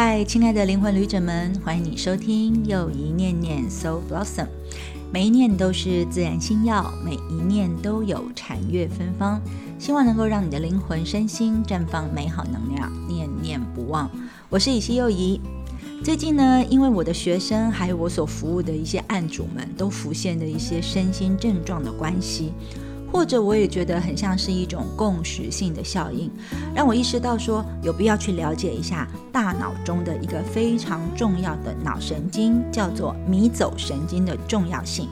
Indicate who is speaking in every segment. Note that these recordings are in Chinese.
Speaker 1: 嗨，亲爱的灵魂旅者们，欢迎你收听又一念念 Soul Blossom。每一念都是自然心药，每一念都有禅悦芬芳。希望能够让你的灵魂身心绽放美好能量，念念不忘。我是以西又怡。最近呢，因为我的学生还有我所服务的一些案主们都浮现的一些身心症状的关系。或者我也觉得很像是一种共识性的效应，让我意识到说有必要去了解一下大脑中的一个非常重要的脑神经，叫做迷走神经的重要性。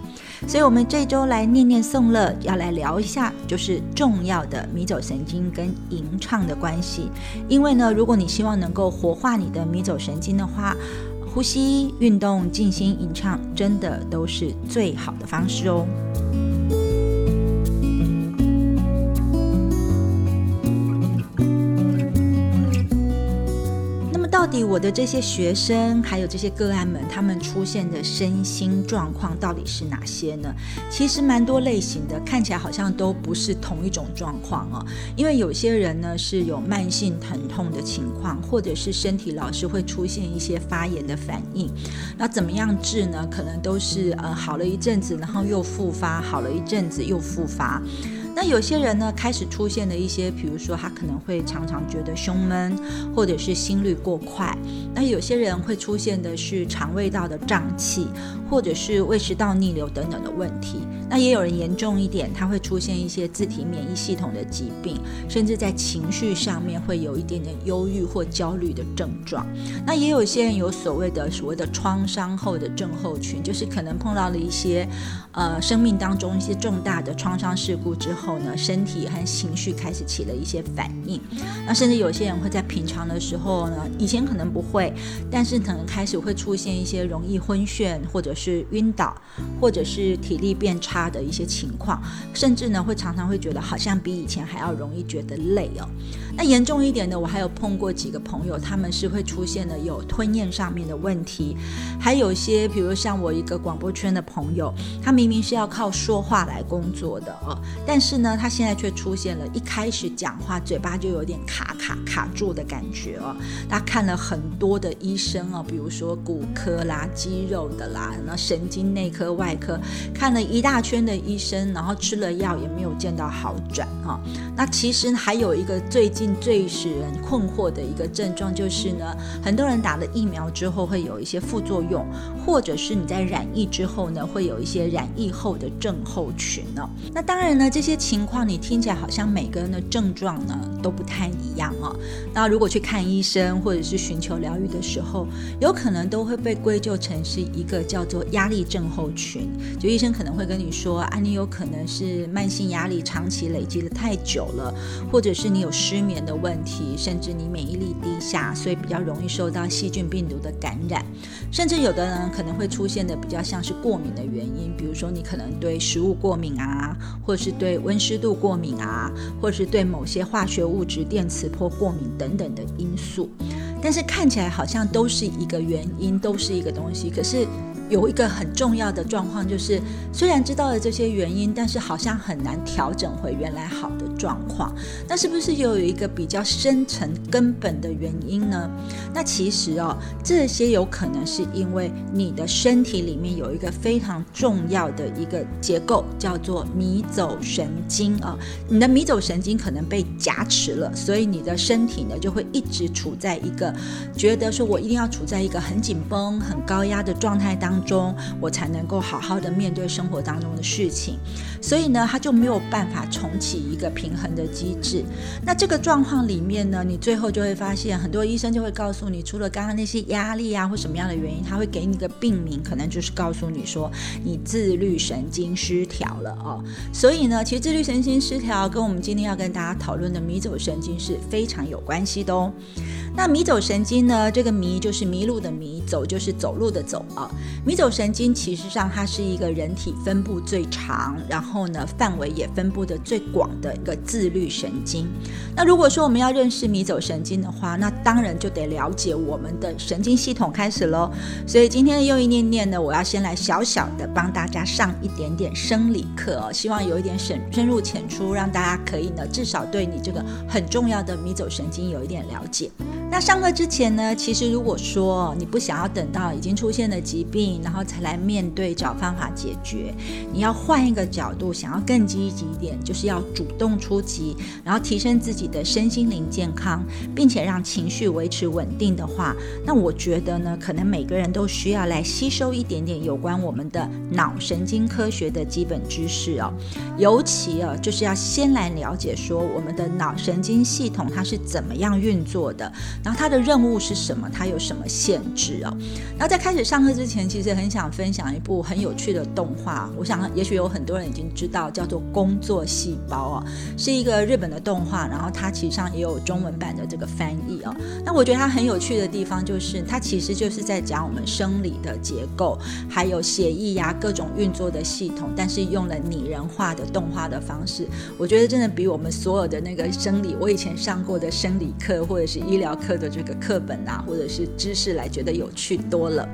Speaker 1: 所以，我们这周来念念颂乐，要来聊一下就是重要的迷走神经跟吟唱的关系。因为呢，如果你希望能够活化你的迷走神经的话，呼吸、运动、静心、吟唱，真的都是最好的方式哦。底我的这些学生，还有这些个案们，他们出现的身心状况到底是哪些呢？其实蛮多类型的，看起来好像都不是同一种状况哦。因为有些人呢是有慢性疼痛的情况，或者是身体老是会出现一些发炎的反应。那怎么样治呢？可能都是呃好了一阵子，然后又复发，好了一阵子又复发。那有些人呢，开始出现的一些，比如说他可能会常常觉得胸闷，或者是心率过快。那有些人会出现的是肠胃道的胀气，或者是胃食道逆流等等的问题。那也有人严重一点，他会出现一些自体免疫系统的疾病，甚至在情绪上面会有一点点忧郁或焦虑的症状。那也有些人有所谓的所谓的创伤后的症候群，就是可能碰到了一些呃生命当中一些重大的创伤事故之后。呢，身体和情绪开始起了一些反应，那甚至有些人会在平常的时候呢，以前可能不会，但是可能开始会出现一些容易昏眩，或者是晕倒，或者是体力变差他的一些情况，甚至呢会常常会觉得好像比以前还要容易觉得累哦。那严重一点的，我还有碰过几个朋友，他们是会出现了有吞咽上面的问题，还有一些，比如像我一个广播圈的朋友，他明明是要靠说话来工作的哦，但是呢，他现在却出现了一开始讲话嘴巴就有点卡卡卡住的感觉哦。他看了很多的医生哦，比如说骨科啦、肌肉的啦、那神经内科、外科，看了一大圈的医生，然后吃了药也没有见到好转哈。那其实还有一个最近。最使人困惑的一个症状就是呢，很多人打了疫苗之后会有一些副作用，或者是你在染疫之后呢，会有一些染疫后的症候群呢。那当然呢，这些情况你听起来好像每个人的症状呢都不太一样哦。那如果去看医生或者是寻求疗愈的时候，有可能都会被归咎成是一个叫做压力症候群。就医生可能会跟你说啊，你有可能是慢性压力长期累积的太久了，或者是你有失眠。的问题，甚至你免疫力低下，所以比较容易受到细菌、病毒的感染，甚至有的人可能会出现的比较像是过敏的原因，比如说你可能对食物过敏啊，或是对温湿度过敏啊，或是对某些化学物质、电磁波过敏等等的因素，但是看起来好像都是一个原因，都是一个东西，可是。有一个很重要的状况，就是虽然知道了这些原因，但是好像很难调整回原来好的状况。那是不是又有一个比较深层根本的原因呢？那其实哦，这些有可能是因为你的身体里面有一个非常重要的一个结构，叫做迷走神经啊。你的迷走神经可能被夹持了，所以你的身体呢就会一直处在一个觉得说我一定要处在一个很紧绷、很高压的状态当。中，我才能够好好的面对生活当中的事情，所以呢，他就没有办法重启一个平衡的机制。那这个状况里面呢，你最后就会发现，很多医生就会告诉你，除了刚刚那些压力啊或什么样的原因，他会给你一个病名，可能就是告诉你说你自律神经失调了哦。所以呢，其实自律神经失调跟我们今天要跟大家讨论的迷走神经是非常有关系的哦。那迷走神经呢？这个迷就是迷路的迷，走就是走路的走啊。迷走神经其实上它是一个人体分布最长，然后呢范围也分布的最广的一个自律神经。那如果说我们要认识迷走神经的话，那当然就得了解我们的神经系统开始喽。所以今天的又一念念呢，我要先来小小的帮大家上一点点生理课哦，希望有一点深深入浅出，让大家可以呢至少对你这个很重要的迷走神经有一点了解。那上课之前呢，其实如果说你不想要等到已经出现了疾病，然后才来面对找方法解决，你要换一个角度，想要更积极一点，就是要主动出击，然后提升自己的身心灵健康，并且让情绪维持稳定的话，那我觉得呢，可能每个人都需要来吸收一点点有关我们的脑神经科学的基本知识哦，尤其啊，就是要先来了解说我们的脑神经系统它是怎么样运作的。然后他的任务是什么？他有什么限制哦？然后在开始上课之前，其实很想分享一部很有趣的动画。我想，也许有很多人已经知道，叫做《工作细胞》哦，是一个日本的动画。然后它其实上也有中文版的这个翻译哦。那我觉得它很有趣的地方，就是它其实就是在讲我们生理的结构，还有血液呀各种运作的系统，但是用了拟人化的动画的方式。我觉得真的比我们所有的那个生理，我以前上过的生理课或者是医疗课。课的这个课本啊，或者是知识来觉得有趣多了。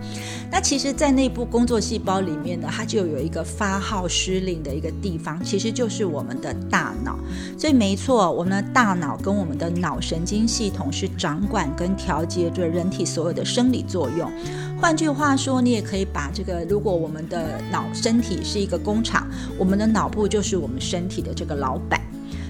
Speaker 1: 那其实，在内部工作细胞里面呢，它就有一个发号施令的一个地方，其实就是我们的大脑。所以没错，我们的大脑跟我们的脑神经系统是掌管跟调节着人体所有的生理作用。换句话说，你也可以把这个，如果我们的脑身体是一个工厂，我们的脑部就是我们身体的这个老板。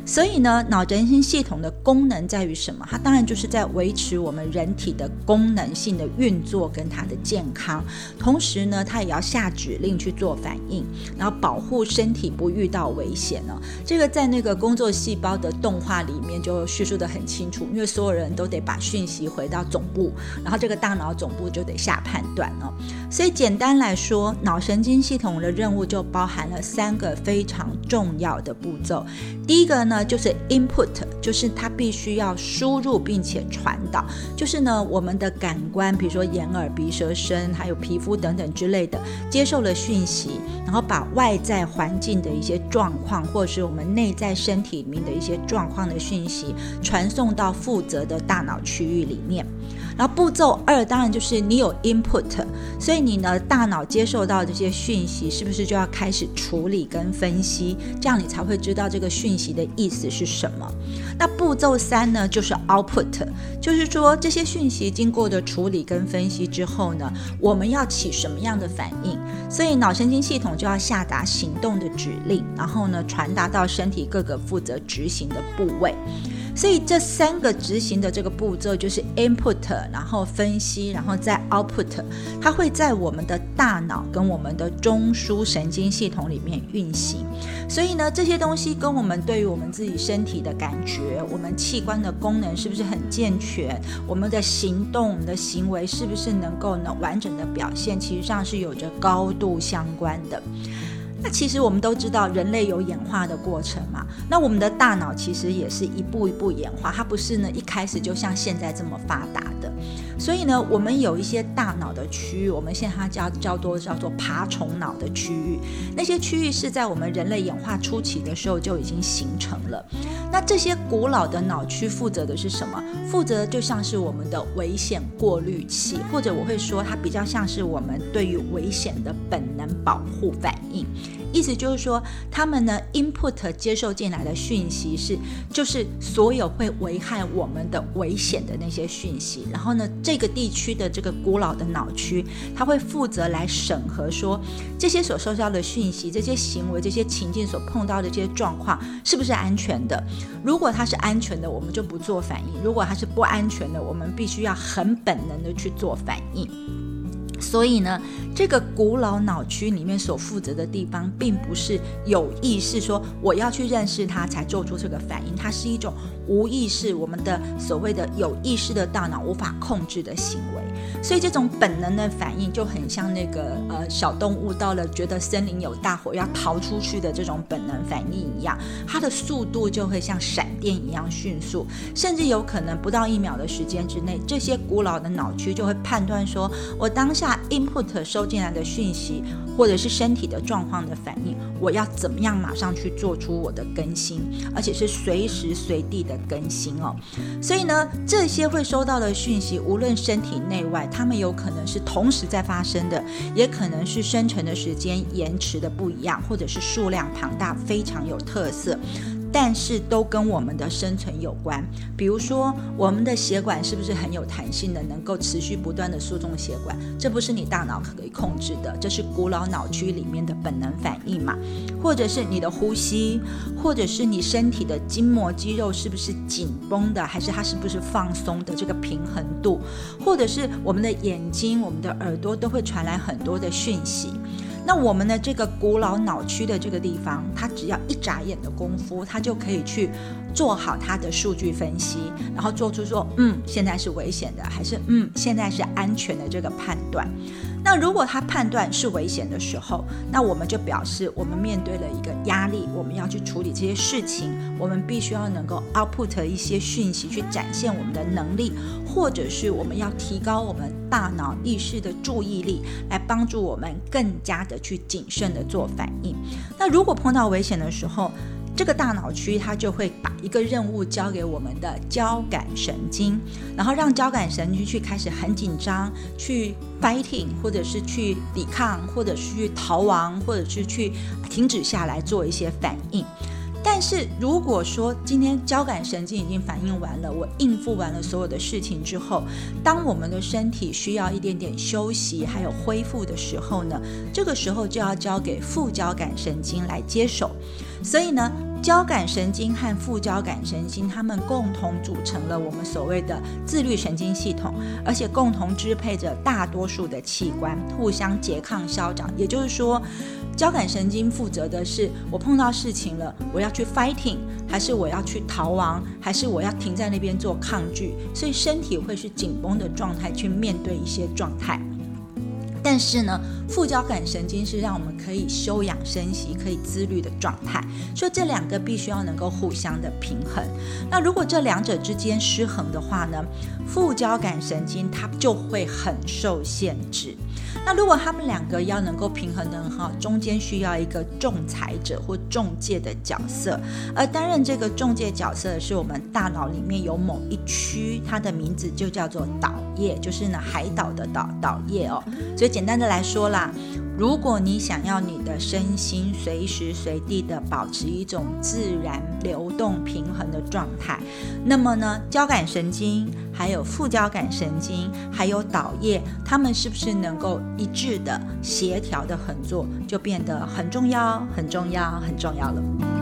Speaker 1: 所以呢，脑神经系统的功能在于什么？它当然就是在维持我们人体的功能性的运作跟它的健康，同时呢，它也要下指令去做反应，然后保护身体不遇到危险呢。这个在那个工作细胞的动画里面就叙述的很清楚，因为所有人都得把讯息回到总部，然后这个大脑总部就得下判断了。所以简单来说，脑神经系统的任务就包含了三个非常重要的步骤。第一个呢。呢，就是 input，就是它必须要输入并且传导，就是呢，我们的感官，比如说眼、耳、鼻、舌、身，还有皮肤等等之类的，接受了讯息，然后把外在环境的一些状况，或是我们内在身体里面的一些状况的讯息，传送到负责的大脑区域里面。然后步骤二，当然就是你有 input，所以你呢大脑接受到这些讯息，是不是就要开始处理跟分析？这样你才会知道这个讯息的意思是什么。那步骤三呢，就是 output，就是说这些讯息经过的处理跟分析之后呢，我们要起什么样的反应？所以脑神经系统就要下达行动的指令，然后呢传达到身体各个负责执行的部位。所以这三个执行的这个步骤就是 input，然后分析，然后再 output，它会在我们的大脑跟我们的中枢神经系统里面运行。所以呢，这些东西跟我们对于我们自己身体的感觉，我们器官的功能是不是很健全，我们的行动、我们的行为是不是能够呢完整的表现，其实上是有着高度相关的。那其实我们都知道，人类有演化的过程嘛。那我们的大脑其实也是一步一步演化，它不是呢一开始就像现在这么发达的。所以呢，我们有一些大脑的区域，我们现在它叫叫做叫做爬虫脑的区域。那些区域是在我们人类演化初期的时候就已经形成了。那这些古老的脑区负责的是什么？负责就像是我们的危险过滤器，或者我会说它比较像是我们对于危险的本能保护反应。意思就是说，他们呢，input 接受进来的讯息是，就是所有会危害我们的危险的那些讯息。然后呢，这个地区的这个古老的脑区，它会负责来审核，说这些所收到的讯息、这些行为、这些情境所碰到的这些状况是不是安全的。如果它是安全的，我们就不做反应；如果它是不安全的，我们必须要很本能的去做反应。所以呢，这个古老脑区里面所负责的地方，并不是有意识说我要去认识它才做出这个反应，它是一种无意识，我们的所谓的有意识的大脑无法控制的行为。所以这种本能的反应就很像那个呃小动物到了觉得森林有大火要逃出去的这种本能反应一样，它的速度就会像闪电一样迅速，甚至有可能不到一秒的时间之内，这些古老的脑区就会判断说，我当下 input 收进来的讯息或者是身体的状况的反应，我要怎么样马上去做出我的更新，而且是随时随地的更新哦。所以呢，这些会收到的讯息，无论身体内外。它们有可能是同时在发生的，也可能是生成的时间延迟的不一样，或者是数量庞大，非常有特色。但是都跟我们的生存有关。比如说，我们的血管是不是很有弹性的，能够持续不断的输送血管？这不是你大脑可以控制的，这是古老脑区里面的本能反应嘛？或者是你的呼吸，或者是你身体的筋膜肌肉是不是紧绷的，还是它是不是放松的？这个平衡度，或者是我们的眼睛、我们的耳朵都会传来很多的讯息。那我们的这个古老脑区的这个地方，它只要一眨眼的功夫，它就可以去做好它的数据分析，然后做出说，嗯，现在是危险的，还是嗯，现在是安全的这个判断。那如果他判断是危险的时候，那我们就表示我们面对了一个压力，我们要去处理这些事情，我们必须要能够 output 一些讯息去展现我们的能力，或者是我们要提高我们大脑意识的注意力，来帮助我们更加的去谨慎的做反应。那如果碰到危险的时候，这个大脑区它就会把一个任务交给我们的交感神经，然后让交感神经去开始很紧张，去 fighting，或者是去抵抗，或者是去逃亡，或者是去停止下来做一些反应。但是如果说今天交感神经已经反应完了，我应付完了所有的事情之后，当我们的身体需要一点点休息还有恢复的时候呢，这个时候就要交给副交感神经来接手。所以呢，交感神经和副交感神经，它们共同组成了我们所谓的自律神经系统，而且共同支配着大多数的器官，互相拮抗消长。也就是说，交感神经负责的是我碰到事情了，我要去 fighting，还是我要去逃亡，还是我要停在那边做抗拒？所以身体会是紧绷的状态去面对一些状态。但是呢，副交感神经是让我们可以休养生息、可以自律的状态，所以这两个必须要能够互相的平衡。那如果这两者之间失衡的话呢，副交感神经它就会很受限制。那如果他们两个要能够平衡的很好，中间需要一个仲裁者或中介的角色，而担任这个中介角色的是我们大脑里面有某一区，它的名字就叫做岛叶，就是呢海岛的岛岛叶哦。所以简单的来说啦。如果你想要你的身心随时随地的保持一种自然流动平衡的状态，那么呢，交感神经、还有副交感神经、还有导液，它们是不是能够一致的、协调的合作，就变得很重要、很重要、很重要了。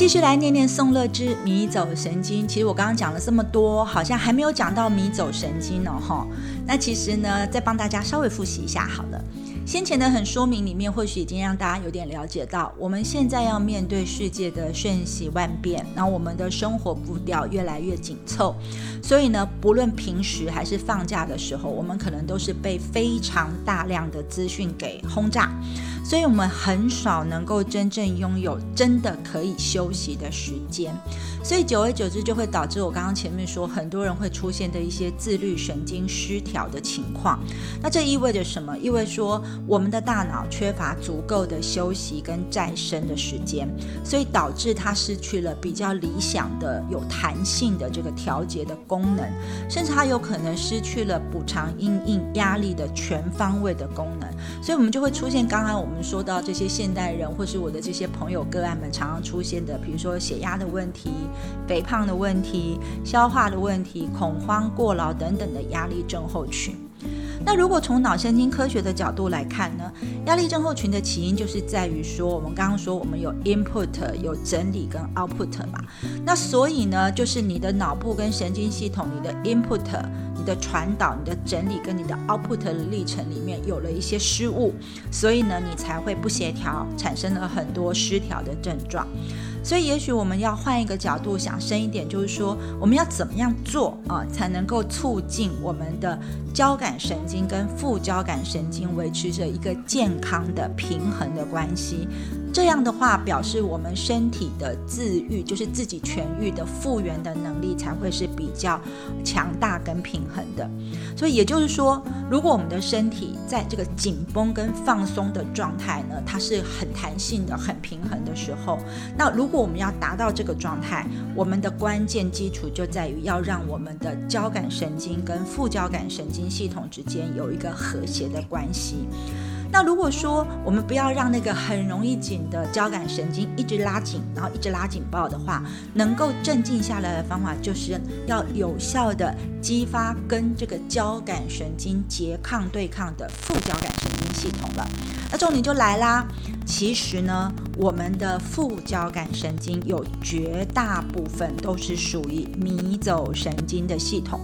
Speaker 1: 继续来念念宋乐之迷走神经。其实我刚刚讲了这么多，好像还没有讲到迷走神经呢，哈。那其实呢，再帮大家稍微复习一下好了。先前的很说明里面，或许已经让大家有点了解到，我们现在要面对世界的瞬息万变，然后我们的生活步调越来越紧凑，所以呢，不论平时还是放假的时候，我们可能都是被非常大量的资讯给轰炸。所以，我们很少能够真正拥有真的可以休息的时间。所以，久而久之，就会导致我刚刚前面说，很多人会出现的一些自律神经失调的情况。那这意味着什么？意味说，我们的大脑缺乏足够的休息跟再生的时间，所以导致它失去了比较理想的、有弹性的这个调节的功能，甚至它有可能失去了补偿阴应压力的全方位的功能。所以，我们就会出现刚刚我们。说到这些现代人，或是我的这些朋友个案们常常出现的，比如说血压的问题、肥胖的问题、消化的问题、恐慌、过劳等等的压力症候群。那如果从脑神经科学的角度来看呢，压力症候群的起因就是在于说，我们刚刚说我们有 input 有整理跟 output 嘛，那所以呢，就是你的脑部跟神经系统，你的 input。你的传导、你的整理跟你的 output 的历程里面有了一些失误，所以呢，你才会不协调，产生了很多失调的症状。所以，也许我们要换一个角度想深一点，就是说，我们要怎么样做啊，才能够促进我们的交感神经跟副交感神经维持着一个健康的平衡的关系？这样的话，表示我们身体的自愈，就是自己痊愈的复原的能力才会是比较强大跟平衡的。所以也就是说，如果我们的身体在这个紧绷跟放松的状态呢，它是很弹性的、很平衡的时候，那如果我们要达到这个状态，我们的关键基础就在于要让我们的交感神经跟副交感神经系统之间有一个和谐的关系。那如果说我们不要让那个很容易紧的交感神经一直拉紧，然后一直拉紧爆的话，能够镇静下来的方法，就是要有效的激发跟这个交感神经拮抗对抗的副交感神经系统了。那重点就来啦，其实呢，我们的副交感神经有绝大部分都是属于迷走神经的系统。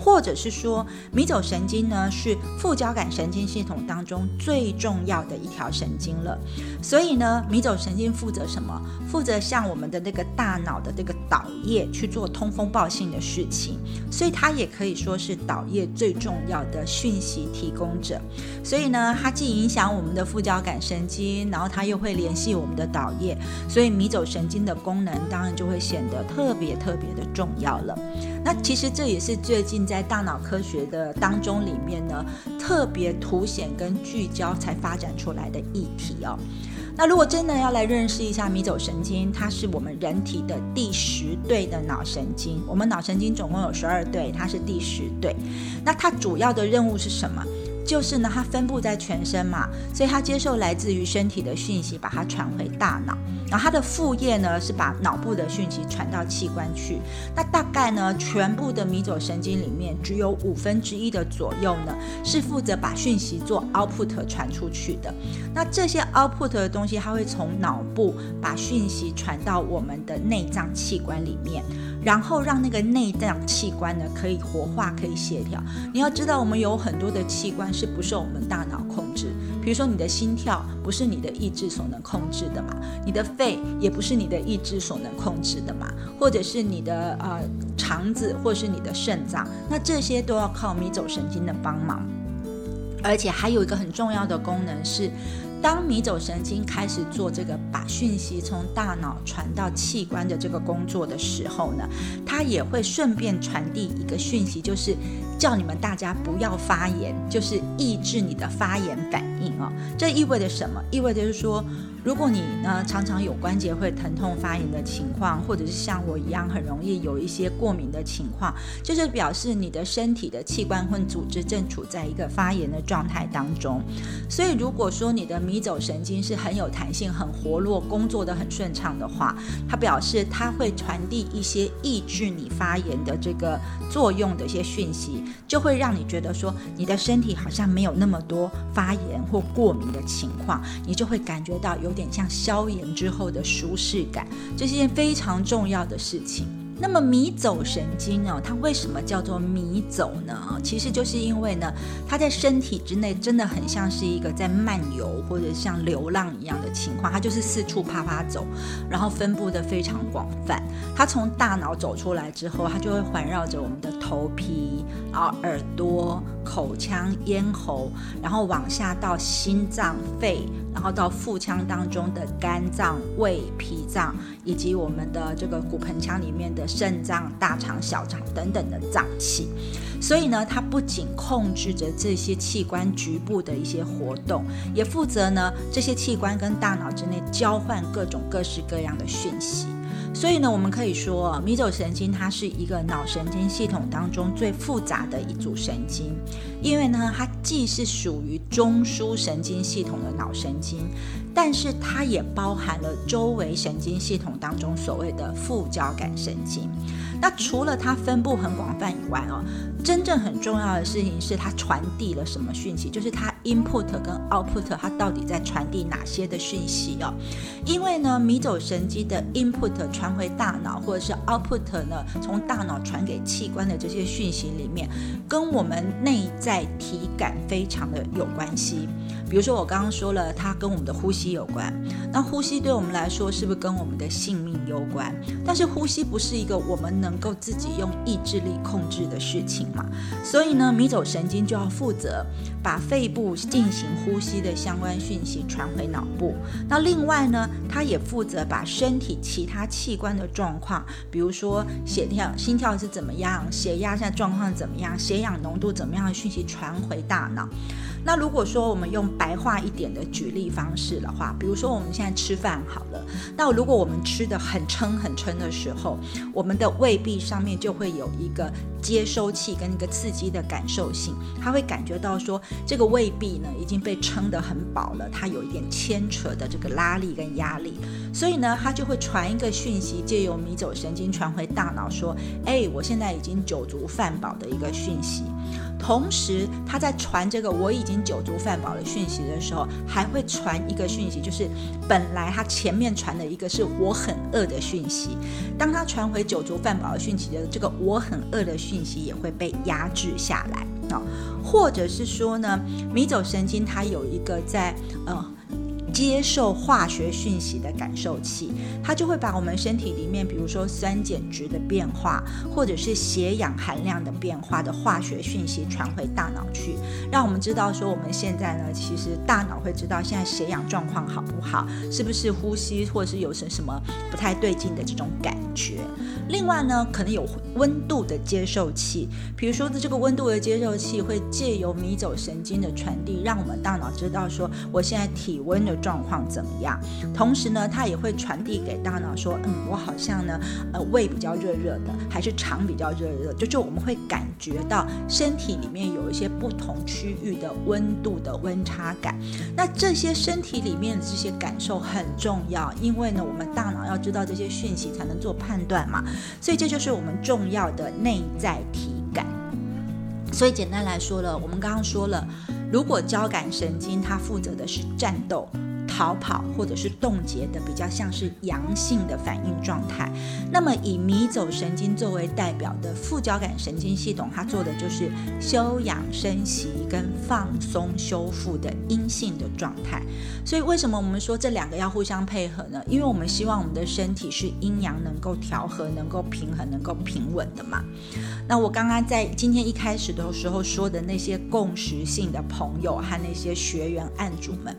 Speaker 1: 或者是说，迷走神经呢是副交感神经系统当中最重要的一条神经了。所以呢，迷走神经负责什么？负责向我们的那个大脑的这个导液去做通风报信的事情。所以它也可以说是导液最重要的讯息提供者。所以呢，它既影响我们的副交感神经，然后它又会联系我们的导液。所以迷走神经的功能当然就会显得特别特别的重要了。那其实这也是最近在大脑科学的当中里面呢，特别凸显跟聚焦才发展出来的议题哦。那如果真的要来认识一下迷走神经，它是我们人体的第十对的脑神经。我们脑神经总共有十二对，它是第十对。那它主要的任务是什么？就是呢，它分布在全身嘛，所以它接受来自于身体的讯息，把它传回大脑。然后它的副业呢，是把脑部的讯息传到器官去。那大概呢，全部的迷走神经里面，只有五分之一的左右呢，是负责把讯息做 output 传出去的。那这些 output 的东西，它会从脑部把讯息传到我们的内脏器官里面。然后让那个内脏器官呢可以活化，可以协调。你要知道，我们有很多的器官是不受我们大脑控制，比如说你的心跳不是你的意志所能控制的嘛，你的肺也不是你的意志所能控制的嘛，或者是你的呃肠子，或是你的肾脏，那这些都要靠迷走神经的帮忙。而且还有一个很重要的功能是。当迷走神经开始做这个把讯息从大脑传到器官的这个工作的时候呢，它也会顺便传递一个讯息，就是叫你们大家不要发言，就是抑制你的发言反应哦。这意味着什么？意味着是说。如果你呢常常有关节会疼痛发炎的情况，或者是像我一样很容易有一些过敏的情况，就是表示你的身体的器官或组织正处在一个发炎的状态当中。所以如果说你的迷走神经是很有弹性、很活络、工作的很顺畅的话，它表示它会传递一些抑制你发炎的这个作用的一些讯息，就会让你觉得说你的身体好像没有那么多发炎或过敏的情况，你就会感觉到有。有点像消炎之后的舒适感，这是件非常重要的事情。那么迷走神经呢？它为什么叫做迷走呢？其实就是因为呢，它在身体之内真的很像是一个在漫游或者像流浪一样的情况，它就是四处啪啪走，然后分布的非常广泛。它从大脑走出来之后，它就会环绕着我们的头皮，然后耳朵、口腔、咽喉，然后往下到心脏、肺。然后到腹腔当中的肝脏、胃、脾脏，以及我们的这个骨盆腔里面的肾脏、大肠、小肠等等的脏器。所以呢，它不仅控制着这些器官局部的一些活动，也负责呢这些器官跟大脑之内交换各种各式各样的讯息。所以呢，我们可以说，迷走神经它是一个脑神经系统当中最复杂的一组神经，因为呢，它既是属于中枢神经系统的脑神经，但是它也包含了周围神经系统当中所谓的副交感神经。那除了它分布很广泛以外哦，真正很重要的事情是它传递了什么讯息，就是它 input 跟 output 它到底在传递哪些的讯息哦？因为呢，迷走神经的 input 传回大脑，或者是 output 呢，从大脑传给器官的这些讯息里面，跟我们内在体感非常的有关系。比如说我刚刚说了，它跟我们的呼吸有关。那呼吸对我们来说是不是跟我们的性命有关？但是呼吸不是一个我们能够自己用意志力控制的事情嘛。所以呢，迷走神经就要负责把肺部进行呼吸的相关讯息传回脑部。那另外呢，它也负责把身体其他器官的状况，比如说血跳、心跳是怎么样，血压现在状况怎么样，血氧浓度怎么样的讯息传回大脑。那如果说我们用白话一点的举例方式的话，比如说我们现在吃饭好了，那如果我们吃的很撑很撑的时候，我们的胃壁上面就会有一个接收器跟一个刺激的感受性，它会感觉到说这个胃壁呢已经被撑得很饱了，它有一点牵扯的这个拉力跟压力，所以呢它就会传一个讯息，借由迷走神经传回大脑说，哎，我现在已经酒足饭饱的一个讯息。同时，他在传这个我已经酒足饭饱的讯息的时候，还会传一个讯息，就是本来他前面传的一个是我很饿的讯息，当他传回酒足饭饱的讯息的这个我很饿的讯息也会被压制下来啊，或者是说呢，迷走神经它有一个在嗯。接受化学讯息的感受器，它就会把我们身体里面，比如说酸碱值的变化，或者是血氧含量的变化的化学讯息传回大脑去，让我们知道说我们现在呢，其实大脑会知道现在血氧状况好不好，是不是呼吸或者是有什什么不太对劲的这种感觉。另外呢，可能有温度的接受器，比如说这个温度的接受器会借由迷走神经的传递，让我们大脑知道说我现在体温的。状况怎么样？同时呢，它也会传递给大脑说，嗯，我好像呢，呃，胃比较热热的，还是肠比较热热，就就我们会感觉到身体里面有一些不同区域的温度的温差感。那这些身体里面的这些感受很重要，因为呢，我们大脑要知道这些讯息才能做判断嘛。所以这就是我们重要的内在体感。所以简单来说了，我们刚刚说了，如果交感神经它负责的是战斗。逃跑或者是冻结的，比较像是阳性的反应状态。那么以迷走神经作为代表的副交感神经系统，它做的就是休养生息跟放松修复的阴性的状态。所以为什么我们说这两个要互相配合呢？因为我们希望我们的身体是阴阳能够调和、能够平衡、能够平稳的嘛。那我刚刚在今天一开始的时候说的那些共识性的朋友和那些学员案主们，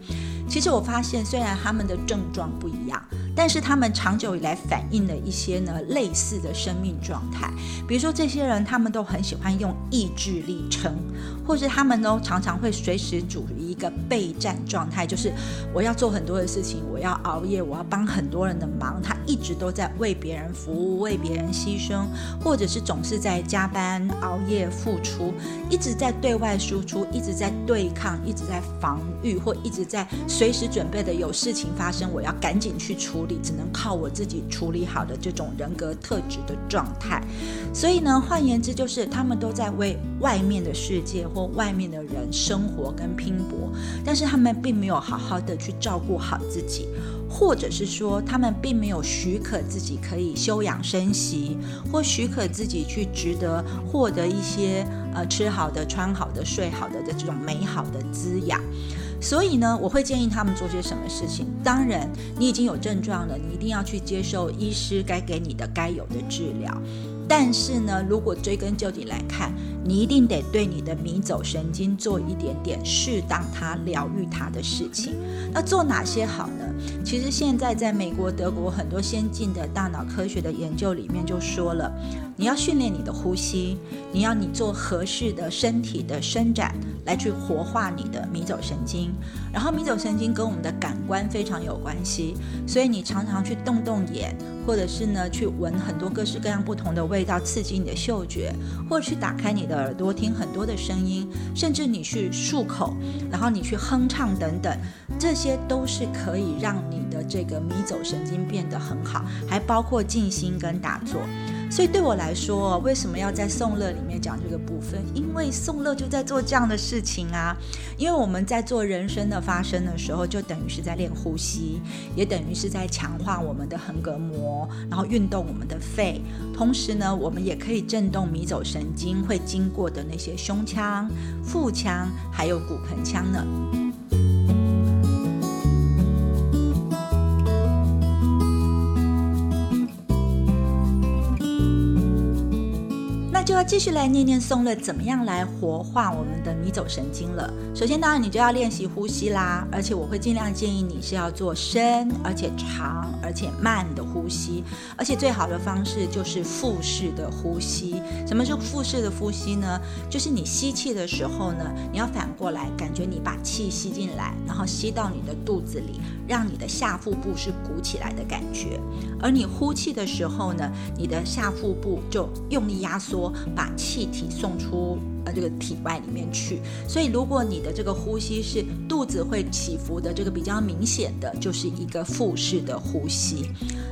Speaker 1: 其实我发。现虽然他们的症状不一样，但是他们长久以来反映了一些呢类似的生命状态。比如说，这些人他们都很喜欢用意志力撑，或是他们都常常会随时主义个备战状态，就是我要做很多的事情，我要熬夜，我要帮很多人的忙。他一直都在为别人服务，为别人牺牲，或者是总是在加班熬夜付出，一直在对外输出，一直在对抗，一直在防御，或一直在随时准。备的有事情发生，我要赶紧去处理，只能靠我自己处理好的这种人格特质的状态。所以呢，换言之，就是他们都在为外面的世界或外面的人生活跟拼搏，但是他们并没有好好的去照顾好自己，或者是说，他们并没有许可自己可以休养生息，或许可自己去值得获得一些呃吃好的、穿好的、睡好的的这种美好的滋养。所以呢，我会建议他们做些什么事情。当然，你已经有症状了，你一定要去接受医师该给你的该有的治疗。但是呢，如果追根究底来看，你一定得对你的迷走神经做一点点适当它疗愈它的事情。那做哪些好呢？其实现在在美国、德国很多先进的大脑科学的研究里面就说了，你要训练你的呼吸，你要你做合适的身体的伸展。来去活化你的迷走神经，然后迷走神经跟我们的感官非常有关系，所以你常常去动动眼，或者是呢去闻很多各式各样不同的味道，刺激你的嗅觉，或者去打开你的耳朵听很多的声音，甚至你去漱口，然后你去哼唱等等，这些都是可以让你的这个迷走神经变得很好，还包括静心跟打坐。所以对我来说，为什么要在颂乐里面讲这个部分？因为颂乐就在做这样的事情啊。因为我们在做人生的发生的时候，就等于是在练呼吸，也等于是在强化我们的横膈膜，然后运动我们的肺。同时呢，我们也可以震动迷走神经会经过的那些胸腔、腹腔，还有骨盆腔呢。要继续来念念松了，怎么样来活化我们的迷走神经了？首先，当然你就要练习呼吸啦，而且我会尽量建议你是要做深而且长而且慢的呼吸，而且最好的方式就是腹式的呼吸。什么是腹式的呼吸呢？就是你吸气的时候呢，你要反过来，感觉你把气吸进来，然后吸到你的肚子里，让你的下腹部是鼓起来的感觉，而你呼气的时候呢，你的下腹部就用力压缩，把气体送出。呃，这个体外里面去，所以如果你的这个呼吸是肚子会起伏的，这个比较明显的，就是一个腹式的呼吸。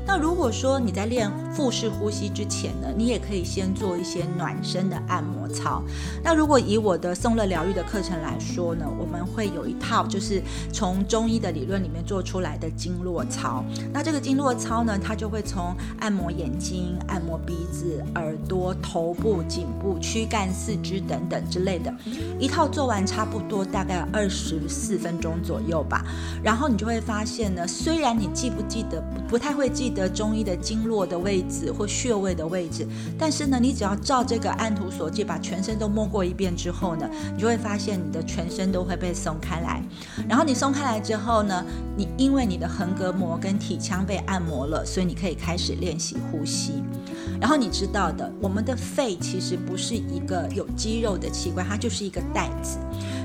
Speaker 1: 那如果说你在练腹式呼吸之前呢，你也可以先做一些暖身的按摩操。那如果以我的松乐疗愈的课程来说呢，我们会有一套就是从中医的理论里面做出来的经络操。那这个经络操呢，它就会从按摩眼睛、按摩鼻子、耳朵、头部、颈部、躯干、四肢等。等等之类的，一套做完差不多大概二十四分钟左右吧。然后你就会发现呢，虽然你记不记得不太会记得中医的经络的位置或穴位的位置，但是呢，你只要照这个按图索骥，把全身都摸过一遍之后呢，你就会发现你的全身都会被松开来。然后你松开来之后呢，你因为你的横膈膜跟体腔被按摩了，所以你可以开始练习呼吸。然后你知道的，我们的肺其实不是一个有肌肉的器官，它就是一个袋子。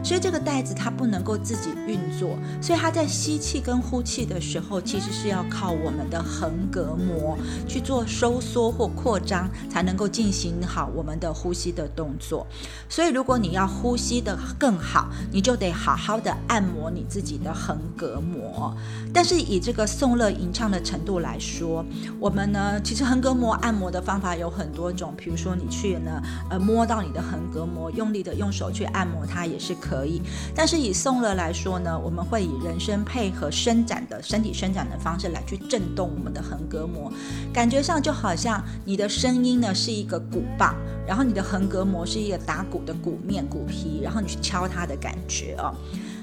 Speaker 1: 所以这个袋子它不能够自己运作，所以它在吸气跟呼气的时候，其实是要靠我们的横膈膜去做收缩或扩张，才能够进行好我们的呼吸的动作。所以如果你要呼吸的更好，你就得好好的按摩你自己的横膈膜。但是以这个颂乐吟唱的程度来说，我们呢，其实横膈膜按摩的方法有很多种，比如说你去呢，呃，摸到你的横膈膜，用力的用手去按摩它也是可。可以，但是以松乐来说呢，我们会以人声配合伸展的身体伸展的方式来去震动我们的横膈膜，感觉上就好像你的声音呢是一个鼓棒，然后你的横膈膜是一个打鼓的鼓面鼓皮，然后你去敲它的感觉哦。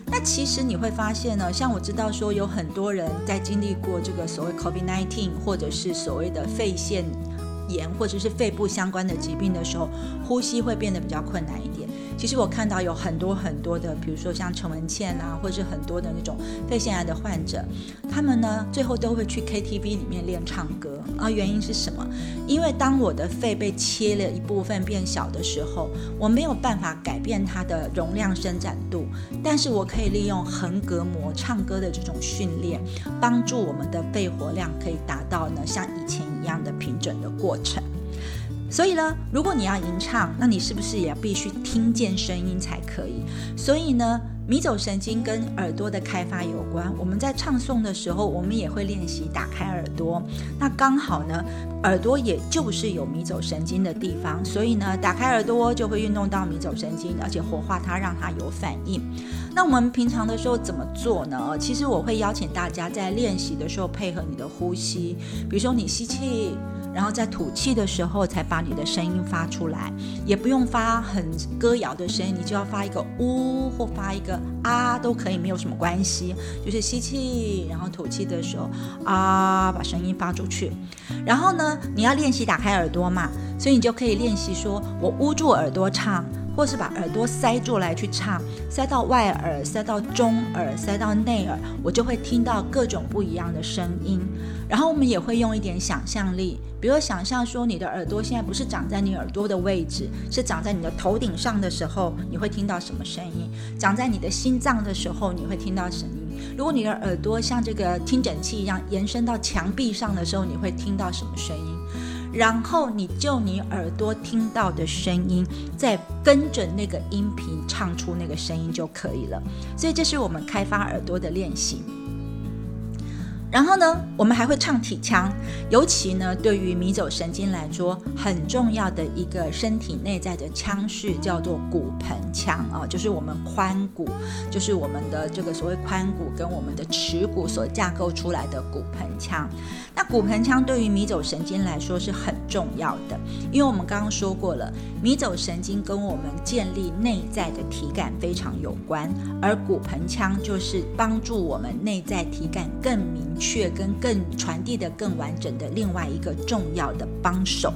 Speaker 1: 那其实你会发现呢，像我知道说有很多人在经历过这个所谓 COVID-19 或者是所谓的肺腺炎或者是肺部相关的疾病的时候，呼吸会变得比较困难一点。其实我看到有很多很多的，比如说像陈文倩啊，或者是很多的那种肺腺癌的患者，他们呢最后都会去 KTV 里面练唱歌啊。原因是什么？因为当我的肺被切了一部分变小的时候，我没有办法改变它的容量伸展度，但是我可以利用横膈膜唱歌的这种训练，帮助我们的肺活量可以达到呢像以前一样的平整的过程。所以呢，如果你要吟唱，那你是不是也必须听见声音才可以？所以呢，迷走神经跟耳朵的开发有关。我们在唱诵的时候，我们也会练习打开耳朵。那刚好呢，耳朵也就是有迷走神经的地方，所以呢，打开耳朵就会运动到迷走神经，而且活化它，让它有反应。那我们平常的时候怎么做呢？其实我会邀请大家在练习的时候配合你的呼吸，比如说你吸气。然后在吐气的时候才把你的声音发出来，也不用发很歌谣的声音，你就要发一个呜或发一个啊都可以，没有什么关系。就是吸气，然后吐气的时候啊，把声音发出去。然后呢，你要练习打开耳朵嘛，所以你就可以练习说我捂住耳朵唱。或是把耳朵塞住来去唱，塞到外耳，塞到中耳，塞到内耳，我就会听到各种不一样的声音。然后我们也会用一点想象力，比如想象说你的耳朵现在不是长在你耳朵的位置，是长在你的头顶上的时候，你会听到什么声音？长在你的心脏的时候，你会听到声音？如果你的耳朵像这个听诊器一样延伸到墙壁上的时候，你会听到什么声音？然后你就你耳朵听到的声音，再跟着那个音频唱出那个声音就可以了。所以这是我们开发耳朵的练习。然后呢，我们还会唱体腔，尤其呢，对于迷走神经来说，很重要的一个身体内在的腔室叫做骨盆腔啊，就是我们髋骨，就是我们的这个所谓髋骨跟我们的耻骨所架构出来的骨盆腔。那骨盆腔对于迷走神经来说是很重要的，因为我们刚刚说过了，迷走神经跟我们建立内在的体感非常有关，而骨盆腔就是帮助我们内在体感更明确、跟更传递的更完整的另外一个重要的帮手。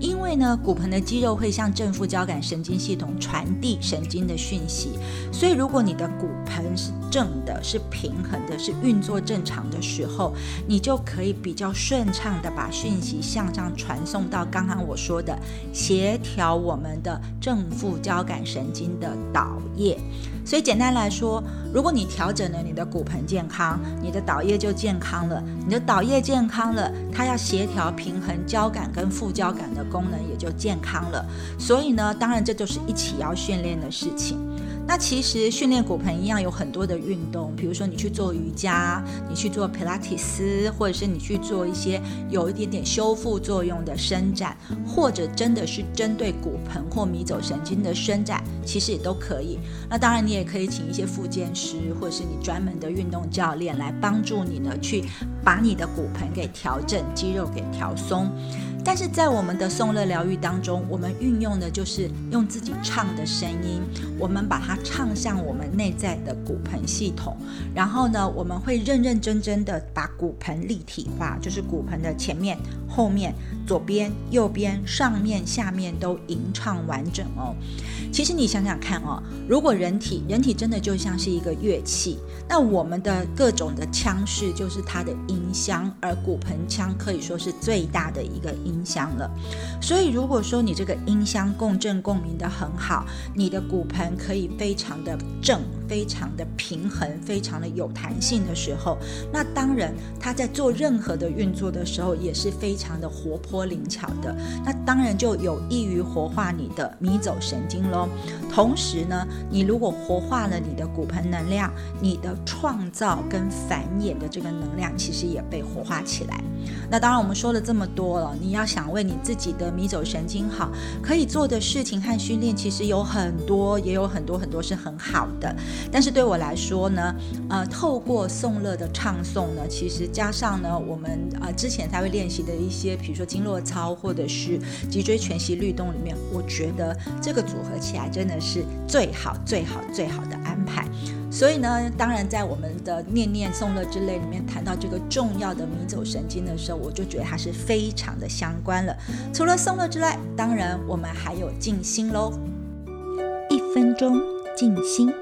Speaker 1: 因为呢，骨盆的肌肉会向正副交感神经系统传递神经的讯息，所以如果你的骨盆是正的、是平衡的、是运作正常的时候，你就可以比较顺畅的把讯息向上传送到刚刚我说的协调我们的正副交感神经的导液。所以简单来说，如果你调整了你的骨盆健康，你的导液就健康了。你的导液健康了，它要协调平衡交感跟副交感的功能也就健康了。所以呢，当然这就是一起要训练的事情。那其实训练骨盆一样有很多的运动，比如说你去做瑜伽，你去做普拉提斯，或者是你去做一些有一点点修复作用的伸展，或者真的是针对骨盆或迷走神经的伸展，其实也都可以。那当然你也可以请一些复健师，或者是你专门的运动教练来帮助你呢，去把你的骨盆给调整，肌肉给调松。但是在我们的颂乐疗愈当中，我们运用的就是用自己唱的声音，我们把它唱向我们内在的骨盆系统，然后呢，我们会认认真真的把骨盆立体化，就是骨盆的前面、后面、左边、右边、上面、下面都吟唱完整哦。其实你想想看哦，如果人体人体真的就像是一个乐器，那我们的各种的腔室就是它的音箱，而骨盆腔可以说是最大的一个音。音箱了，所以如果说你这个音箱共振共鸣的很好，你的骨盆可以非常的正。非常的平衡，非常的有弹性的时候，那当然它在做任何的运作的时候也是非常的活泼灵巧的。那当然就有益于活化你的迷走神经喽。同时呢，你如果活化了你的骨盆能量，你的创造跟繁衍的这个能量其实也被活化起来。那当然我们说了这么多了，你要想为你自己的迷走神经好，可以做的事情和训练其实有很多，也有很多很多是很好的。但是对我来说呢，呃，透过颂乐的唱诵呢，其实加上呢，我们呃之前才会练习的一些，比如说经络操或者是脊椎全息律动里面，我觉得这个组合起来真的是最好、最好、最好的安排。所以呢，当然在我们的念念颂乐之类里面谈到这个重要的迷走神经的时候，我就觉得它是非常的相关了。除了颂乐之外，当然我们还有静心喽，一分钟静心。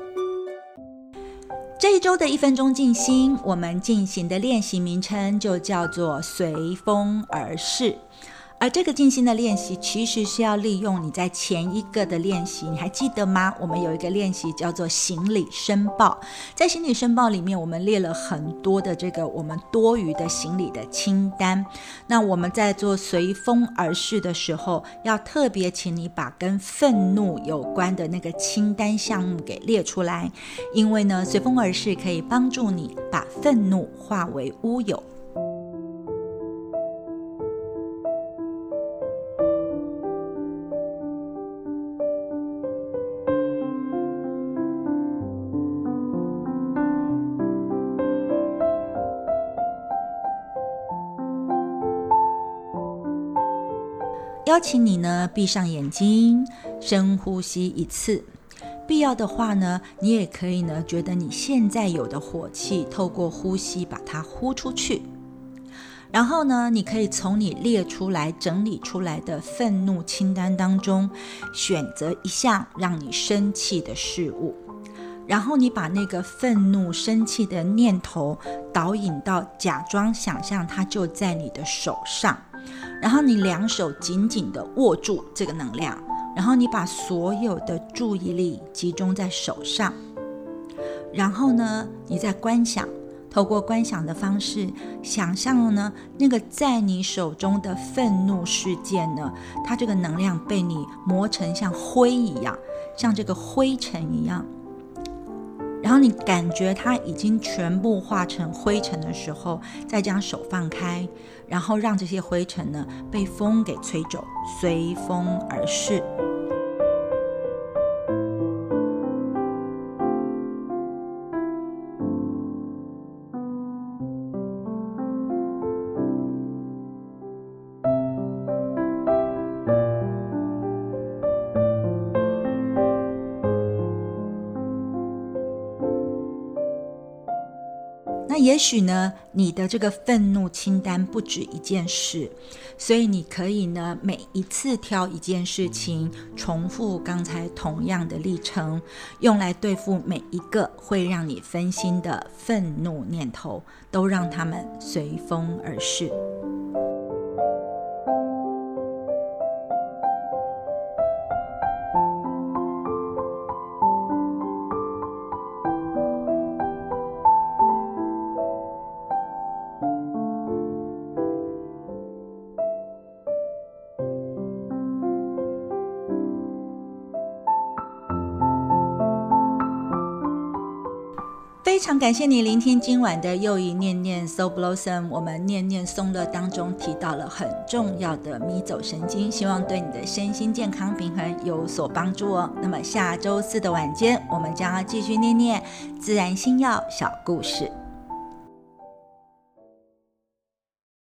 Speaker 1: 这一周的一分钟静心，我们进行的练习名称就叫做随风而逝。而这个静心的练习，其实是要利用你在前一个的练习，你还记得吗？我们有一个练习叫做行李申报，在行李申报里面，我们列了很多的这个我们多余的行李的清单。那我们在做随风而逝的时候，要特别请你把跟愤怒有关的那个清单项目给列出来，因为呢，随风而逝可以帮助你把愤怒化为乌有。邀请你呢，闭上眼睛，深呼吸一次。必要的话呢，你也可以呢，觉得你现在有的火气，透过呼吸把它呼出去。然后呢，你可以从你列出来、整理出来的愤怒清单当中，选择一项让你生气的事物，然后你把那个愤怒、生气的念头导引到，假装想象它就在你的手上。然后你两手紧紧地握住这个能量，然后你把所有的注意力集中在手上，然后呢，你在观想，透过观想的方式，想象呢那个在你手中的愤怒事件呢，它这个能量被你磨成像灰一样，像这个灰尘一样。然后你感觉它已经全部化成灰尘的时候，再将手放开，然后让这些灰尘呢被风给吹走，随风而逝。那也许呢，你的这个愤怒清单不止一件事，所以你可以呢，每一次挑一件事情，重复刚才同样的历程，用来对付每一个会让你分心的愤怒念头，都让他们随风而逝。感谢你聆听今晚的又一念念 So Blossom，我们念念松乐当中提到了很重要的迷走神经，希望对你的身心健康平衡有所帮助哦。那么下周四的晚间，我们将要继续念念自然星耀小故事。